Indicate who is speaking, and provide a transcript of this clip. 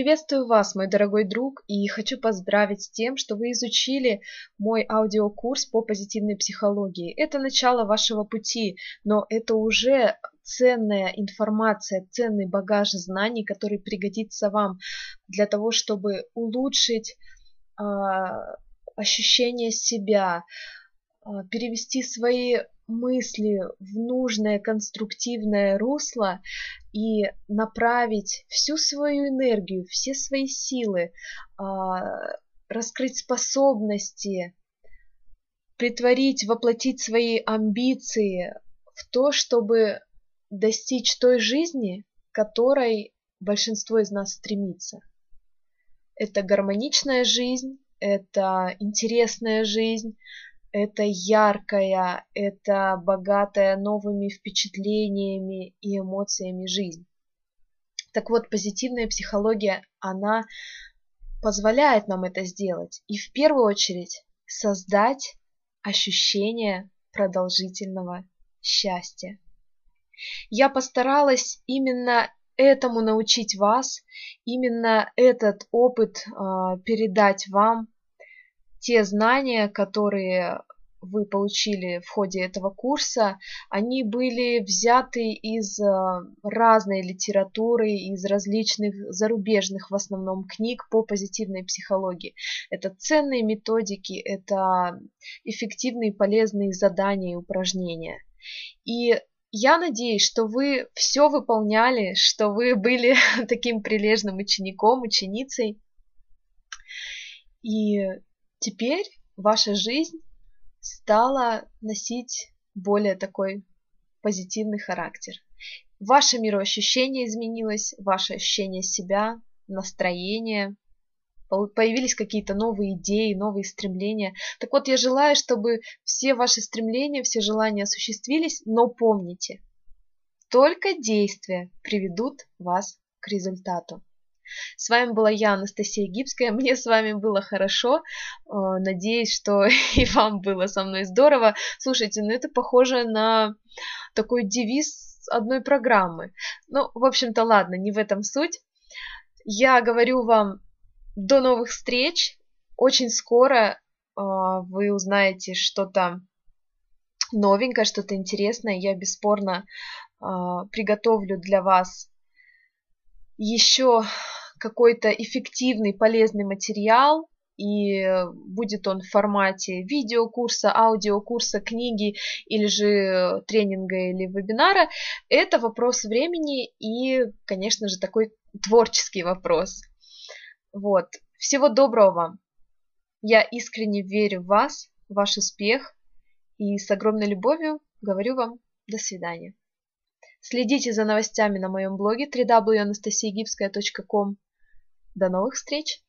Speaker 1: Приветствую вас, мой дорогой друг, и хочу поздравить с тем, что вы изучили мой аудиокурс по позитивной психологии. Это начало вашего пути, но это уже ценная информация, ценный багаж знаний, который пригодится вам для того, чтобы улучшить э, ощущение себя, э, перевести свои мысли в нужное конструктивное русло и направить всю свою энергию, все свои силы, а, раскрыть способности, притворить, воплотить свои амбиции в то, чтобы достичь той жизни, к которой большинство из нас стремится. Это гармоничная жизнь, это интересная жизнь, это яркая, это богатая новыми впечатлениями и эмоциями жизнь. Так вот, позитивная психология, она позволяет нам это сделать. И в первую очередь создать ощущение продолжительного счастья. Я постаралась именно этому научить вас, именно этот опыт э, передать вам, те знания, которые вы получили в ходе этого курса, они были взяты из э, разной литературы, из различных зарубежных в основном книг по позитивной психологии. Это ценные методики, это эффективные полезные задания и упражнения. И я надеюсь, что вы все выполняли, что вы были таким прилежным учеником, ученицей. И Теперь ваша жизнь стала носить более такой позитивный характер. Ваше мироощущение изменилось, ваше ощущение себя, настроение, появились какие-то новые идеи, новые стремления. Так вот, я желаю, чтобы все ваши стремления, все желания осуществились, но помните, только действия приведут вас к результату. С вами была я, Анастасия Гибская. Мне с вами было хорошо. Э, надеюсь, что и вам было со мной здорово. Слушайте, ну это похоже на такой девиз одной программы. Ну, в общем-то, ладно, не в этом суть. Я говорю вам до новых встреч. Очень скоро э, вы узнаете что-то новенькое, что-то интересное. Я бесспорно э, приготовлю для вас еще какой-то эффективный, полезный материал, и будет он в формате видеокурса, аудиокурса, книги или же тренинга или вебинара, это вопрос времени и, конечно же, такой творческий вопрос. Вот. Всего доброго вам. Я искренне верю в вас, в ваш успех и с огромной любовью говорю вам до свидания. Следите за новостями на моем блоге www.anastasiegipskaya.com до новых встреч!